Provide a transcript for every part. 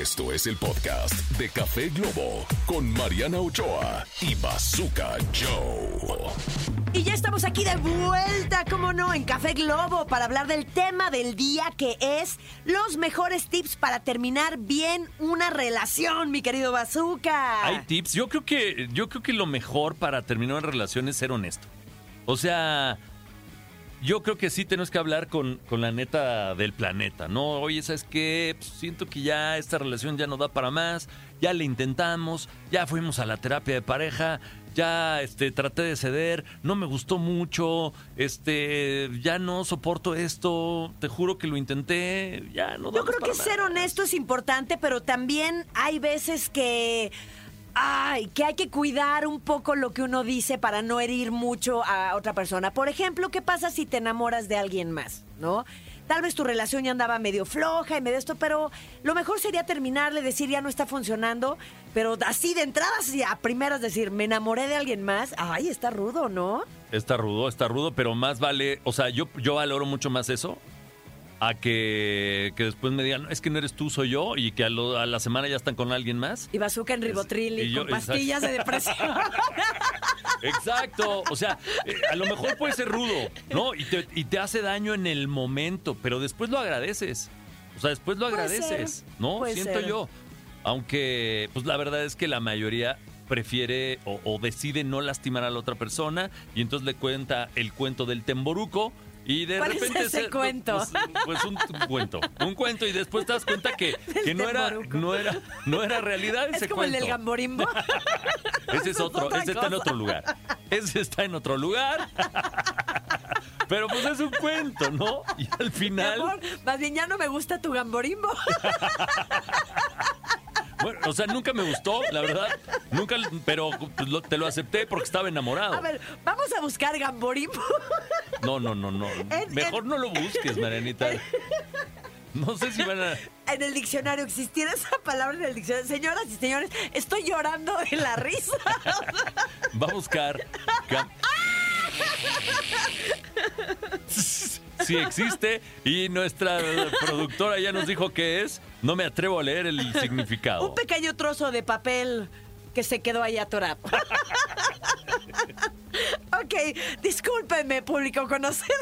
Esto es el podcast de Café Globo con Mariana Ochoa y Bazooka Joe. Y ya estamos aquí de vuelta, como no, en Café Globo para hablar del tema del día que es los mejores tips para terminar bien una relación, mi querido Bazooka. Hay tips. Yo creo que yo creo que lo mejor para terminar una relación es ser honesto. O sea, yo creo que sí tenemos que hablar con, con la neta del planeta, ¿no? Oye, ¿sabes qué? Pues siento que ya esta relación ya no da para más, ya le intentamos, ya fuimos a la terapia de pareja, ya este traté de ceder, no me gustó mucho, este ya no soporto esto, te juro que lo intenté, ya no da Yo más creo que ser honesto es importante, pero también hay veces que. Ay, que hay que cuidar un poco lo que uno dice para no herir mucho a otra persona. Por ejemplo, ¿qué pasa si te enamoras de alguien más? ¿No? Tal vez tu relación ya andaba medio floja y medio esto, pero lo mejor sería terminarle, decir ya no está funcionando, pero así de entrada, así a primeras decir, me enamoré de alguien más. Ay, está rudo, ¿no? Está rudo, está rudo, pero más vale, o sea, yo, yo valoro mucho más eso a que, que después me digan, es que no eres tú, soy yo, y que a, lo- a la semana ya están con alguien más. Y bazooka en ribotril y, y yo- con pastillas de depresión. Exacto, o sea, eh, a lo mejor puede ser rudo, ¿no? Y te, y te hace daño en el momento, pero después lo agradeces. O sea, después lo agradeces, ¿no? puede Siento ser. yo. Aunque, pues la verdad es que la mayoría prefiere o, o decide no lastimar a la otra persona y entonces le cuenta el cuento del temboruco y de ¿Cuál es repente ese se- cuento? Pues, pues un, cuento, un cuento y después te das cuenta que, que no era no era no era realidad ese es como el cuento. del gamborimbo. Ese es otro, ese está en otro lugar. Ese está en otro lugar. Pero pues es un cuento, ¿no? Y al Mi final, amor, más bien ya no me gusta tu gamborimbo. Bueno, o sea, nunca me gustó, la verdad. Nunca, pero pues, lo- te lo acepté porque estaba enamorado. A ver, vamos a buscar gamborimbo. No, no, no, no. En- Mejor en- no lo busques, Marianita. No sé si van a. En el diccionario existiera esa palabra en el diccionario. Señoras y señores, estoy llorando de la risa. Va a buscar. gam- Si existe y nuestra productora ya nos dijo que es, no me atrevo a leer el significado. Un pequeño trozo de papel que se quedó ahí atorado. ok, discúlpenme, público conocedor.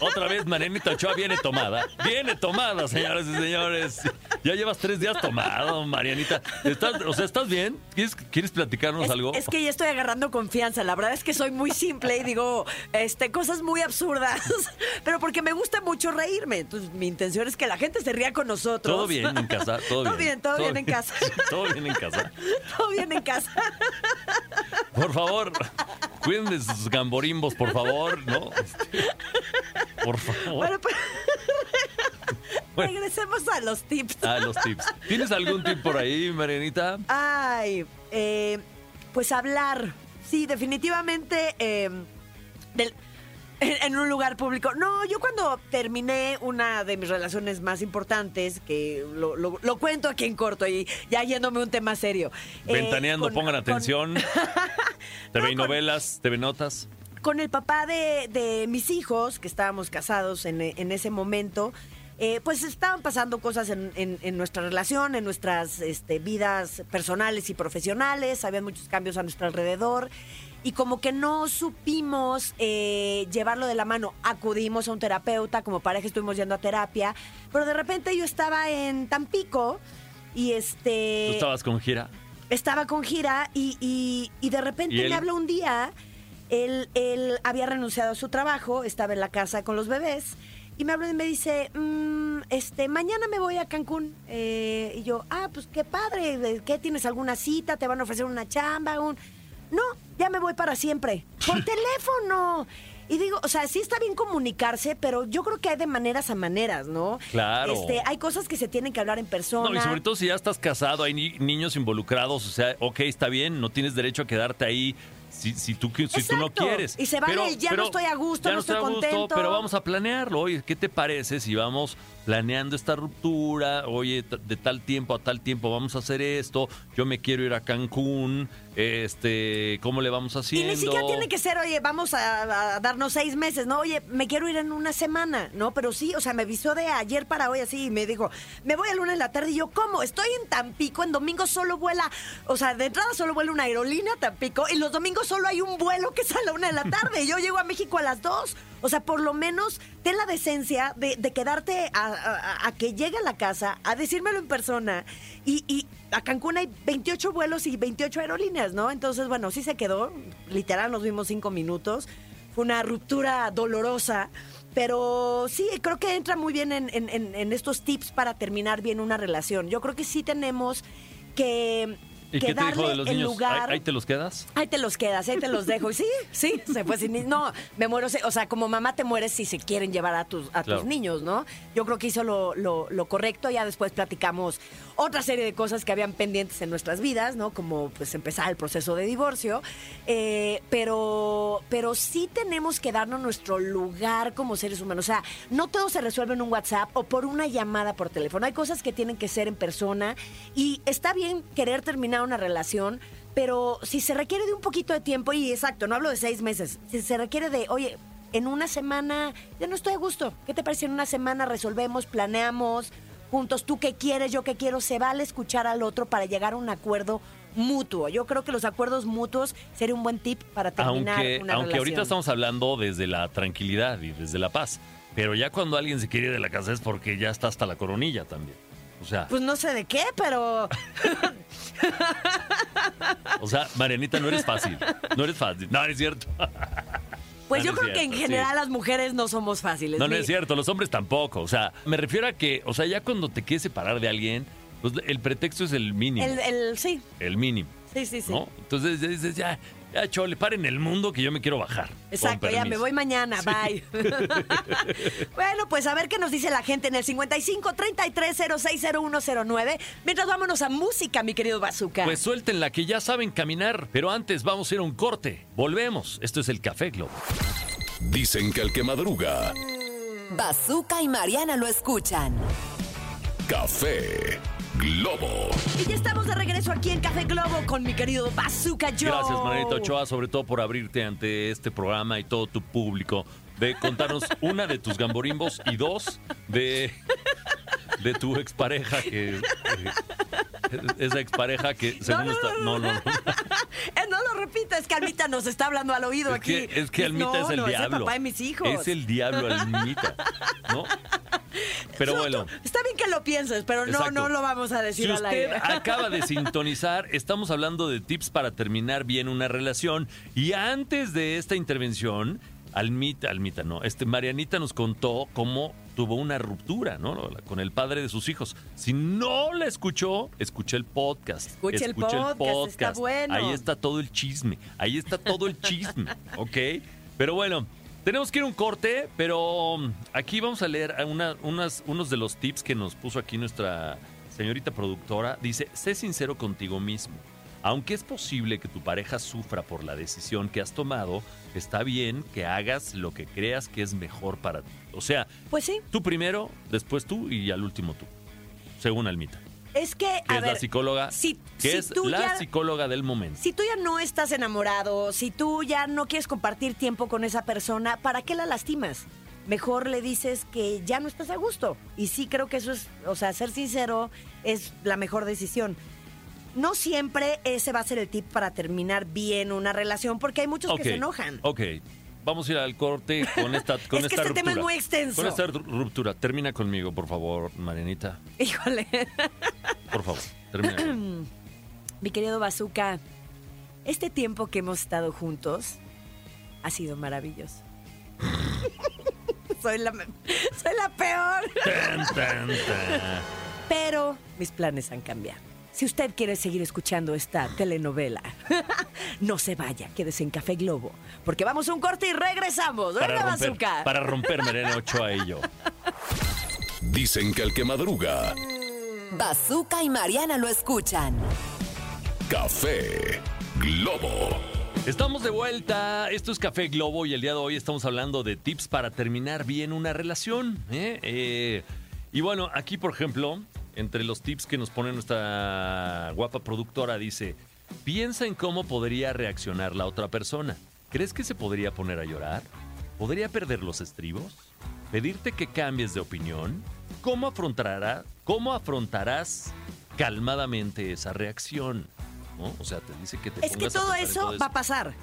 Otra vez Marianita Ochoa viene tomada. Viene tomada, señoras y señores. Ya llevas tres días tomado, Marianita. ¿Estás, o sea, ¿estás bien? ¿Quieres, quieres platicarnos Es, algo? es que ya estoy agarrando confianza. La verdad es que soy muy simple y digo este, cosas muy absurdas. Pero porque me gusta mucho reírme. Entonces, mi intención es que la gente se ría con nosotros. Todo bien en casa, todo, Todo bien, todo bien en casa. Todo bien en casa. Todo bien en casa. Por favor, cuiden de sus gamborimbos, por favor, ¿no? Por favor. Bueno, pues, Bueno. regresemos a los tips. Ah, los tips. ¿Tienes algún tip por ahí, Marianita? Ay, eh, pues hablar. Sí, definitivamente eh, del- en, en un lugar público. No, yo cuando terminé una de mis relaciones más importantes, que lo, lo- lo cuento aquí en corto y ya yéndome un tema serio. eh, Ventaneando, con- pongan con- atención. TV y No, con- novelas, TV notas. con el papá de, de mis hijos, que estábamos casados en, en ese momento, eh, pues estaban pasando cosas en, en- en nuestra relación, en nuestras este, vidas personales y profesionales, había muchos cambios a nuestro alrededor. Y como que no supimos eh, llevarlo de la mano. Acudimos a un terapeuta, como pareja estuvimos yendo a terapia, pero de repente yo estaba en Tampico y este ¿Tú estabas con gira? estaba con gira y, y- y de repente me habló un día. Él, él había renunciado a su trabajo, estaba en la casa con los bebés. Y me habló y me dice, "Mm, este, mañana me voy a Cancún. Eh, y yo, ah, pues qué padre, ¿de ¿qué tienes alguna cita? ¿Te van a ofrecer una chamba? Un... No, ya me voy para siempre. Por teléfono. Y digo, o sea, sí está bien comunicarse, pero yo creo que hay de maneras a maneras, ¿no? Claro. Este, hay cosas que se tienen que hablar en persona. No, y sobre todo si ya estás casado, hay ni- niños involucrados, o sea, ok, está bien, no tienes derecho a quedarte ahí si, si, tú, si tú no quieres. Y se vale el ya no estoy a gusto, ya no estoy a gusto, contento. pero vamos a planearlo. Oye, ¿qué te parece si vamos planeando esta ruptura, oye, de tal tiempo a tal tiempo vamos a hacer esto, yo me quiero ir a Cancún, este, ¿cómo le vamos Y haciendo? ni siquiera tiene que ser, oye, vamos a, a darnos seis meses, ¿no? Oye, me quiero ir en una semana, ¿no? Pero sí, o sea, me avisó de ayer para hoy así y me dijo, me voy a luna en la tarde y yo, ¿cómo? Estoy en Tampico, en domingo solo vuela, o sea, de entrada solo vuela una aerolínea a Tampico y los domingos solo hay un vuelo que sale a la una de la tarde y yo llego a México a las dos. O sea, por lo menos ten la decencia de, de quedarte a, a- que llegue a la casa, a decírmelo en persona y, y a Cancún hay 28 vuelos y 28 aerolíneas, ¿no? Entonces, bueno, sí se quedó. Literal, nos vimos cinco minutos. Fue una ruptura dolorosa. Pero sí, creo que entra muy bien en, en- en- en estos tips para terminar bien una relación. Yo creo que sí tenemos que, ¿Y que qué te dijo de los niños? lugar. ¿Ahí, te los quedas? Ahí te los quedas, ahí te los dejo. Y sí, sí, se fue sin No, me muero. O sea, como mamá te mueres si se quieren llevar a tus, a Claro. tus niños, ¿no? Yo creo que hizo lo, lo- lo correcto. Ya después platicamos otra serie de cosas que habían pendientes en nuestras vidas, ¿no? Como pues empezar el proceso de divorcio. Eh, pero, pero sí tenemos que darnos nuestro lugar como seres humanos. O sea, no todo se resuelve en un WhatsApp o por una llamada por teléfono. Hay cosas que tienen que ser en persona y está bien querer terminar una relación, pero si se requiere de un poquito de tiempo, y exacto, no hablo de seis meses, si se requiere de, oye, en una semana, ya no estoy a gusto. ¿Qué te parece? En una semana resolvemos, planeamos juntos, tú qué quieres, yo qué quiero, se vale escuchar al otro para llegar a un acuerdo mutuo. Yo creo que los acuerdos mutuos sería un buen tip para terminar Aunque, una aunque relación. ahorita estamos hablando desde la tranquilidad y desde la paz. Pero ya cuando alguien se quiere ir de la casa es porque ya está hasta la coronilla también. O sea, Pues no sé de qué, pero o sea, Marianita, no eres fácil. No eres fácil. No, es cierto. pues No, yo no creo que en general sí. las mujeres no somos fáciles. No, no es cierto. Los hombres tampoco. O sea, me refiero a que, o sea, ya cuando te quieres separar de alguien, pues el pretexto es el mínimo. El, el, sí, El mínimo. sí, sí, sí. ¿no? Entonces ya dices, ya, ya, chole, paren el mundo que yo me quiero bajar. Exacto, ya me voy mañana, bye. bueno, pues a ver qué nos dice la gente en el 55 33 060109. Mientras vámonos a música, mi querido Bazooka. Pues suéltenla, que ya saben caminar. Pero antes vamos a ir a un corte. Volvemos. Esto es el Café Globo. Dicen que el que madruga, Bazooka y Mariana lo escuchan. Café Globo. y ya estamos de regreso aquí en Café Globo con mi querido Bazooka Joe. Gracias, Manolito Ochoa, sobre todo por abrirte ante este programa y todo tu público. De contarnos una de tus gamborimbos y dos de, de tu expareja que. eh, esa expareja que según no, está. no, No, no, no. Eh, no lo repitas, que Almita nos está hablando al oído Es aquí. que, es que Almita no, es el diablo. Es el papá de mis hijos. Es el diablo, Almita. ¿No? Pero bueno. Está bien que lo pienses, pero no, Exacto. no lo vamos a decir Si al usted aire. acaba de sintonizar, estamos hablando de tips para terminar bien una relación. Y antes de esta intervención, Almita, Almita, no, este Marianita nos contó cómo tuvo una ruptura, ¿no? Con el padre de sus hijos. Si no la escuchó, escuché el podcast. Escuche el podcast, está bueno. Ahí está todo el chisme. Ahí está todo el chisme, ¿ok? Pero bueno. Tenemos que ir a un corte, pero um, aquí vamos a leer una- unas, unos de los tips que nos puso aquí nuestra señorita productora. Dice, sé sincero contigo mismo. Aunque es posible que tu pareja sufra por la decisión que has tomado, está bien que hagas lo que creas que es mejor para ti. O sea, Pues sí, tú primero, después tú y al último tú. Según Almita, es que, es ver, la psicóloga, si- que si es tú la ya- psicóloga del momento. Si tú ya no estás enamorado, si tú ya no quieres compartir tiempo con esa persona, ¿para qué la lastimas? Mejor le dices que ya no estás a gusto. Y sí creo que eso es, o sea, ser sincero es la mejor decisión. No siempre ese va a ser el tip para terminar bien una relación, porque hay muchos que se enojan. Ok, vamos a ir al corte con esta, con Es que esta este tema es ruptura. muy extenso. Con esta ru- ruptura. Termina conmigo, por favor, Marianita. Híjole. Por favor, termina. Mi querido Bazooka, este tiempo que hemos estado juntos ha sido maravilloso. soy, la, soy la peor. Tan, tan, tan. Pero mis planes han cambiado. Si usted quiere seguir escuchando esta telenovela, no se vaya, quédese en Café Globo, porque vamos a un corte y regresamos. Para Venga, romper, Bazooka. para romper Mariana Ochoa y yo. Dicen que el que madruga, Bazooka y Mariana lo escuchan. Café Globo. Estamos de vuelta. Esto es Café Globo y el día de hoy estamos hablando de tips para terminar bien una relación. ¿eh? Eh, Y bueno, aquí, por ejemplo, entre los tips que nos pone nuestra guapa productora, dice, piensa en cómo podría reaccionar la otra persona. ¿Crees que se podría poner a llorar? ¿Podría perder los estribos? ¿Pedirte que cambies de opinión? ¿Cómo, afrontará, cómo afrontarás calmadamente esa reacción? ¿No? O sea, te dice que te Es que todo eso va a pasar.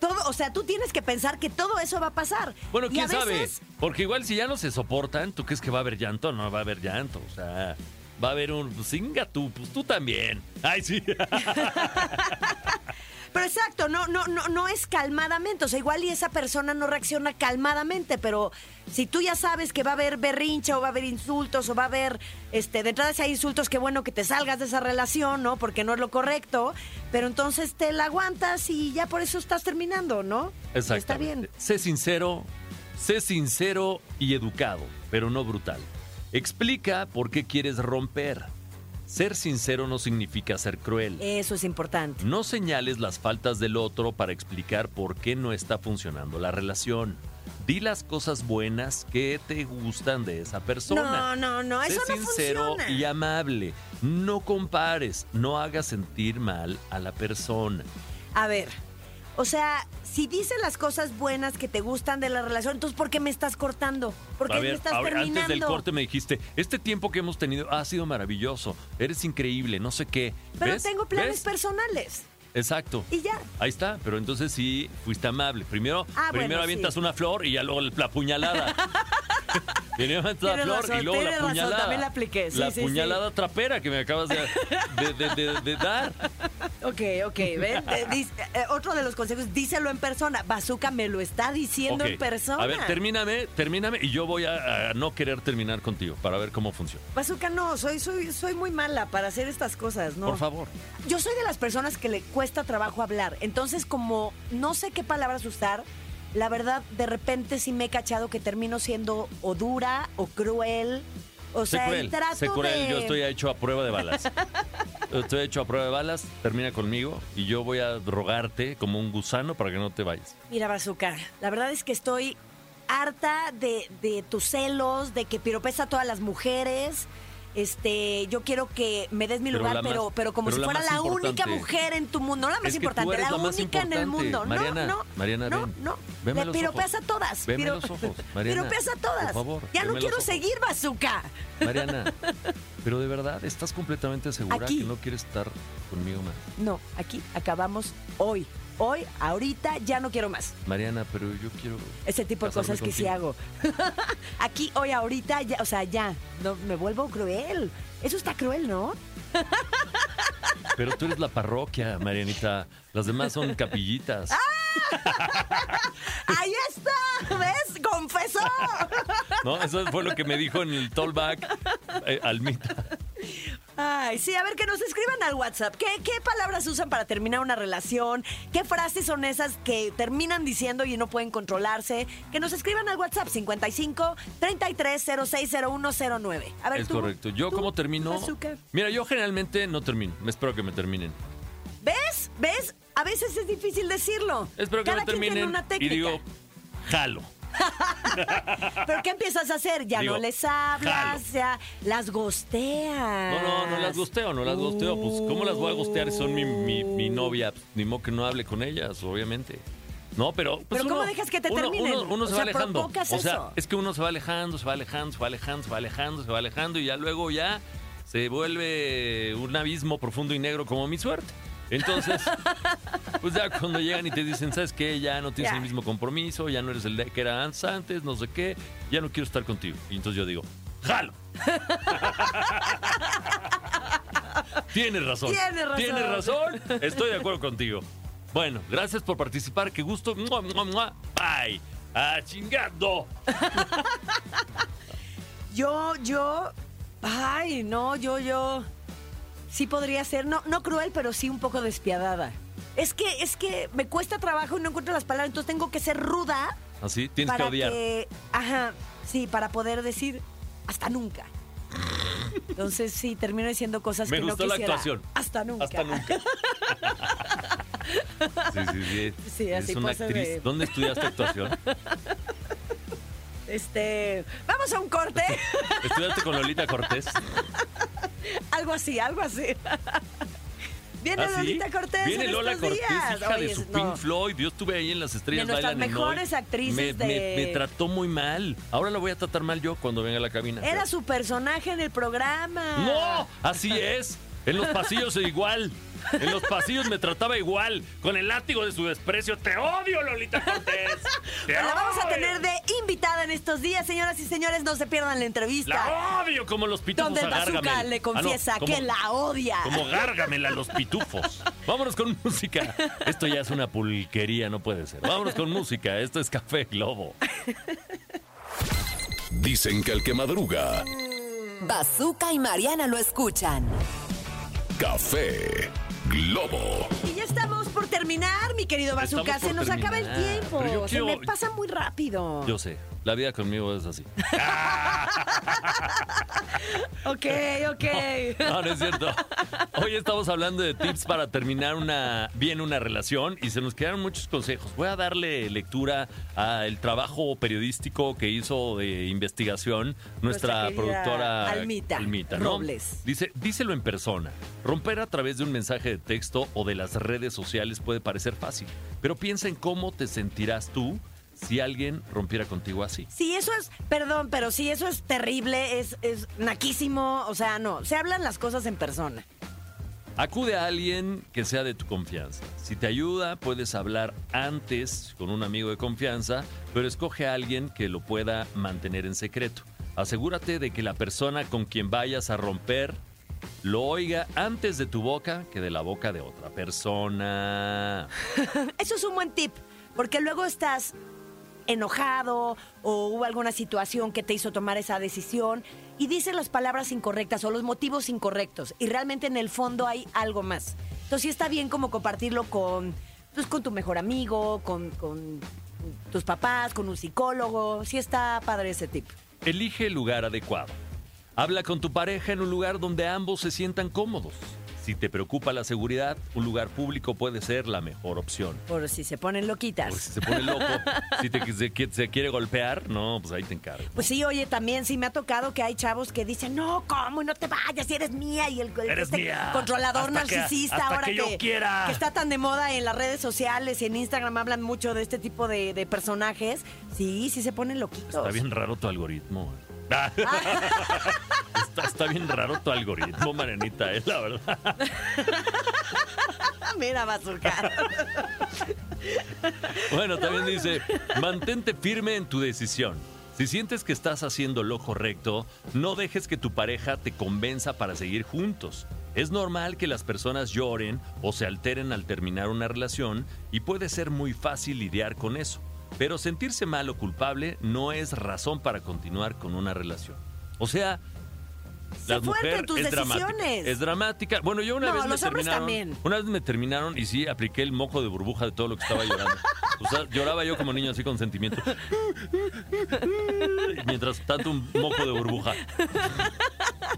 Todo, o sea, tú tienes que pensar que todo eso va a pasar. Bueno, quién a sabe. veces- Porque igual si ya no se soportan, ¿tú crees que va a haber llanto? No va a haber llanto. O sea, va a haber un. Pues, singa tú, pues tú también. Ay, sí. Pero exacto, no, no, no, no es calmadamente. O sea, igual y esa persona no reacciona calmadamente, pero si tú ya sabes que va a haber berrincha o va a haber insultos o va a haber, este, de entrada si hay insultos, qué bueno que te salgas de esa relación, ¿no? Porque no es lo correcto. Pero entonces te la aguantas y ya por eso estás terminando, ¿no? Exacto. Está bien. Sé sincero, sé sincero y educado, pero no brutal. Explica por qué quieres romper. Ser sincero no significa ser cruel. Eso es importante. No señales las faltas del otro para explicar por qué no está funcionando la relación. Di las cosas buenas que te gustan de esa persona. No, no, no, Sé eso no sincero funciona. y amable. No compares, no hagas sentir mal a la persona. A ver, o sea, si dices las cosas buenas que te gustan de la relación, entonces ¿por qué me estás cortando? ¿Por qué A me estás a ver, terminando? antes del corte me dijiste, este tiempo que hemos tenido ha sido maravilloso, eres increíble, no sé qué. Pero ¿Ves? tengo planes ¿Ves? personales. Exacto. Y ya. Ahí está, pero entonces sí fuiste amable. Primero, Ah, primero bueno, avientas sí. una flor y ya luego la puñalada. La flor razón, y luego la razón, puñalada. la apliqué, sí, la sí, sí. puñalada trapera que me acabas de, de- de- de- de dar. Ok, ok, ven. eh, eh, otro de los consejos, díselo en persona. Bazooka me lo está diciendo en persona. A ver, termíname, termíname y yo voy a, a no querer terminar contigo para ver cómo funciona. Bazooka no, soy, soy, soy muy mala para hacer estas cosas, ¿no? Por favor. Yo soy de las personas que le cuesta trabajo hablar. Entonces, como no sé qué palabras usar, la verdad, de repente sí me he cachado que termino siendo o dura o cruel. O Sé sea, y cruel, trato sé cruel, de... yo estoy hecho a prueba de balas. estoy hecho a prueba de balas, termina conmigo y yo voy a rogarte como un gusano para que no te vayas. Mira, Bazooka, la verdad es que estoy harta de, de tus celos, de que piropes a todas las mujeres. Este, yo quiero que me des mi Pero lugar, más- pero, pero como pero si fuera la única mujer en tu mundo, no la más Es que tú importante, la, la más única en el mundo. Mariana, no, no, Mariana, no, ven. no. Veme Me los piropeas ojos. a todas. Veme piro- los ojos, Mariana. Piropeas a todas. Por favor, ya no quiero seguir, Bazooka. Mariana, pero de verdad, ¿estás completamente segura Aquí. que no quieres estar conmigo más? No, aquí acabamos hoy. Hoy, ahorita, ya no quiero más. Mariana, pero yo quiero... Ese tipo de cosas que sí contigo. hago. Aquí, hoy, ahorita, ya, o sea, ya. No, me vuelvo cruel. Eso está cruel, ¿no? Pero tú eres la parroquia, Marianita. Las demás son capillitas. ¡Ahí está! ¿Ves? ¡Confesó! ¿No? Eso fue lo que me dijo en el tollback eh, Almita. Ay, sí, a ver, que nos escriban al WhatsApp. ¿Qué, ¿Qué palabras usan para terminar una relación? ¿Qué frases son esas que terminan diciendo y no pueden controlarse? Que nos escriban al WhatsApp 55 33 060109. A ver, Es tú, correcto. Yo tú, como termino... Mira, yo generalmente no termino. Me espero que me terminen. ¿Ves? ¿Ves? A veces es difícil decirlo. Espero que Cada me terminen una y digo, jalo. ¿Pero qué empiezas a hacer? Ya Digo, no les hablas, jalo. ya las gosteas. No, no, no las gosteo, no las gosteo. Pues, ¿cómo las voy a gostear si son mi, mi, mi novia? Pues, ni modo que no hable con ellas, obviamente. No, pero. Pues Pero ¿cómo dejas que te uno- terminen? Uno, uno O se sea, va alejando. o sea, eso. es que uno se va alejando, se va alejando, se va alejando, se va alejando, se va alejando y ya luego ya se vuelve un abismo profundo y negro como mi suerte. Entonces, pues ya cuando llegan y te dicen, ¿sabes qué? Ya no tienes Ya. el mismo compromiso, ya no eres el de que era antes, no sé qué, ya no quiero estar contigo. Y entonces yo digo, ¡jalo! Tienes razón. Tienes razón. Tienes razón. Estoy de acuerdo contigo. Bueno, gracias por participar. Qué gusto. Mua, mua, mua. Bye. ¡Ah, chingando! Yo, yo. Ay, no, yo, yo. Sí podría ser, no, no cruel, pero sí un poco despiadada. Es que, es que me cuesta trabajo y no encuentro las palabras, entonces tengo que ser ruda Así, tienes para que odiar. que- ajá, sí, para poder decir hasta nunca. Entonces sí, termino diciendo cosas Me que gustó no la quisiera. actuación. Hasta nunca. Hasta nunca. Sí, sí, sí. Sí, así es una pasa actriz. de- ¿Dónde estudiaste actuación? Este, vamos a un corte. ¿Estudiaste con Lolita Cortés? algo así, algo así. Viene ¿Ah, sí? Lolita Cortés Viene en Lola estos Cortés, días. hija Oye, de su no. Pink Floyd. Yo estuve ahí en las estrellas De nuestras Bailan en Hoy. mejores actrices me, de- me- me trató muy mal. Ahora la voy a tratar mal yo cuando venga a la cabina. Era su personaje en el programa. ¡No! Así es. En los pasillos igual. En los pasillos me trataba igual. Con el látigo de su desprecio. ¡Te odio, Lolita Cortés! ¡Te la vamos a tener de invitada en estos días, señoras y señores. No se pierdan la entrevista. ¡La odio como los pitufos donde a el bazooka le Ah, no, confiesa como- que la odia. Como Gárgamela los pitufos. Vámonos con música. Esto ya es una pulquería, no puede ser. Vámonos con música. Esto es Café Globo. Dicen que el que madruga, Bazooka y Mariana lo escuchan. Café Globo. Y ya estamos por terminar, mi querido Bazooka. Se nos acaba el tiempo. Pero yo Se quiero- me pasa muy rápido. Yo sé, la vida conmigo es así. Ok, ok. No, no es cierto. Hoy estamos hablando de tips para terminar una, bien una relación y se nos quedaron muchos consejos. Voy a darle lectura al trabajo periodístico que hizo de investigación nuestra, productora Almita ¿no? Robles. Dice, díselo en persona. Romper a través de un mensaje de texto o de las redes sociales puede parecer fácil, pero piensa en cómo te sentirás tú si alguien rompiera contigo así. Sí, eso es, perdón, pero sí, eso es terrible, es, es naquísimo. O sea, no, se hablan las cosas en persona. Acude a alguien que sea de tu confianza. Si te ayuda, puedes hablar antes con un amigo de confianza, pero escoge a alguien que lo pueda mantener en secreto. Asegúrate de que la persona con quien vayas a romper lo oiga antes de tu boca que de la boca de otra persona. Eso es un buen tip, porque luego estás enojado o hubo alguna situación que te hizo tomar esa decisión y dices las palabras incorrectas o los motivos incorrectos y realmente en el fondo hay algo más. Entonces está bien como compartirlo con, pues, con tu mejor amigo, con, con tus papás, con un psicólogo. Sí está padre ese tip. Elige el lugar adecuado. Habla con tu pareja en un lugar donde ambos se sientan cómodos. Si te preocupa la seguridad, un lugar público puede ser la mejor opción. Por si se ponen loquitas. Porque si se pone loco, si te, se, qui- se quiere golpear, no, pues ahí te encargo. Pues sí, oye, también sí me ha tocado que hay chavos que dicen, no, ¿cómo? No te vayas, si eres mía. Y el, el- Eres este mía. controlador Hasta que- narcisista hasta ahora que yo quiera. que está tan de moda en las redes sociales y en Instagram hablan mucho de este tipo de, de personajes. Sí, sí se ponen loquitos. Está bien raro tu algoritmo. Ah. está, está bien raro tu algoritmo, Marianita, es la verdad. Mira, bazooka. Bueno, también dice, mantente firme en tu decisión. Si sientes que estás haciendo lo correcto, no dejes que tu pareja te convenza para seguir juntos. Es normal que las personas lloren o se alteren al terminar una relación y puede ser muy fácil lidiar con eso. Pero sentirse mal o culpable no es razón para continuar con una relación. O sea, Sé la fuerte mujer en tus es dramática. decisiones. Es dramática. Bueno, yo una No, vez me terminaron. también. Una vez me terminaron y sí apliqué el moco de burbuja de todo lo que estaba llorando. O sea, lloraba yo como niño así con sentimiento. Mientras tanto un moco de burbuja.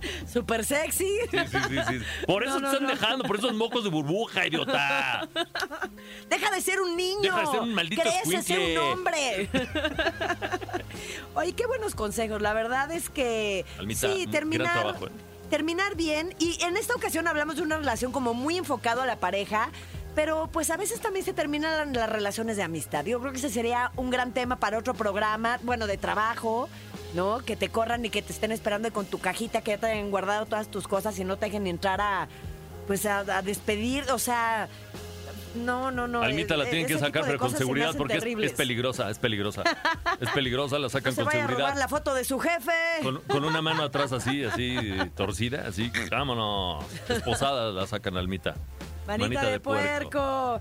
Súper sexy. Sí, sí, sí, sí. Por eso No, no, te están no. dejando, por esos mocos de burbuja, idiota. Deja de ser un niño. Deja de ser un maldito Crece, escuincle. un hombre. Oye, qué buenos consejos. La verdad es que Almita, sí, terminar, ¿eh? terminar bien. Y en esta ocasión hablamos de una relación como muy enfocado a la pareja. Pero pues a veces también se terminan las relaciones de amistad. Yo creo que ese sería un gran tema para otro programa, bueno, de trabajo, ¿no? Que te corran y que te estén esperando con tu cajita, que ya te hayan guardado todas tus cosas y no te dejen entrar a, pues a, a despedir. O sea, no, no, no. Almita la e- tienen que sacar, pero con seguridad porque es, peligrosa, es peligrosa. Es peligrosa, la No sacan se con vaya a seguridad. robar la foto de su jefe. Con, con una mano atrás así, así, torcida, así, vámonos. Esposada la sacan almita. Manita, de, puerco.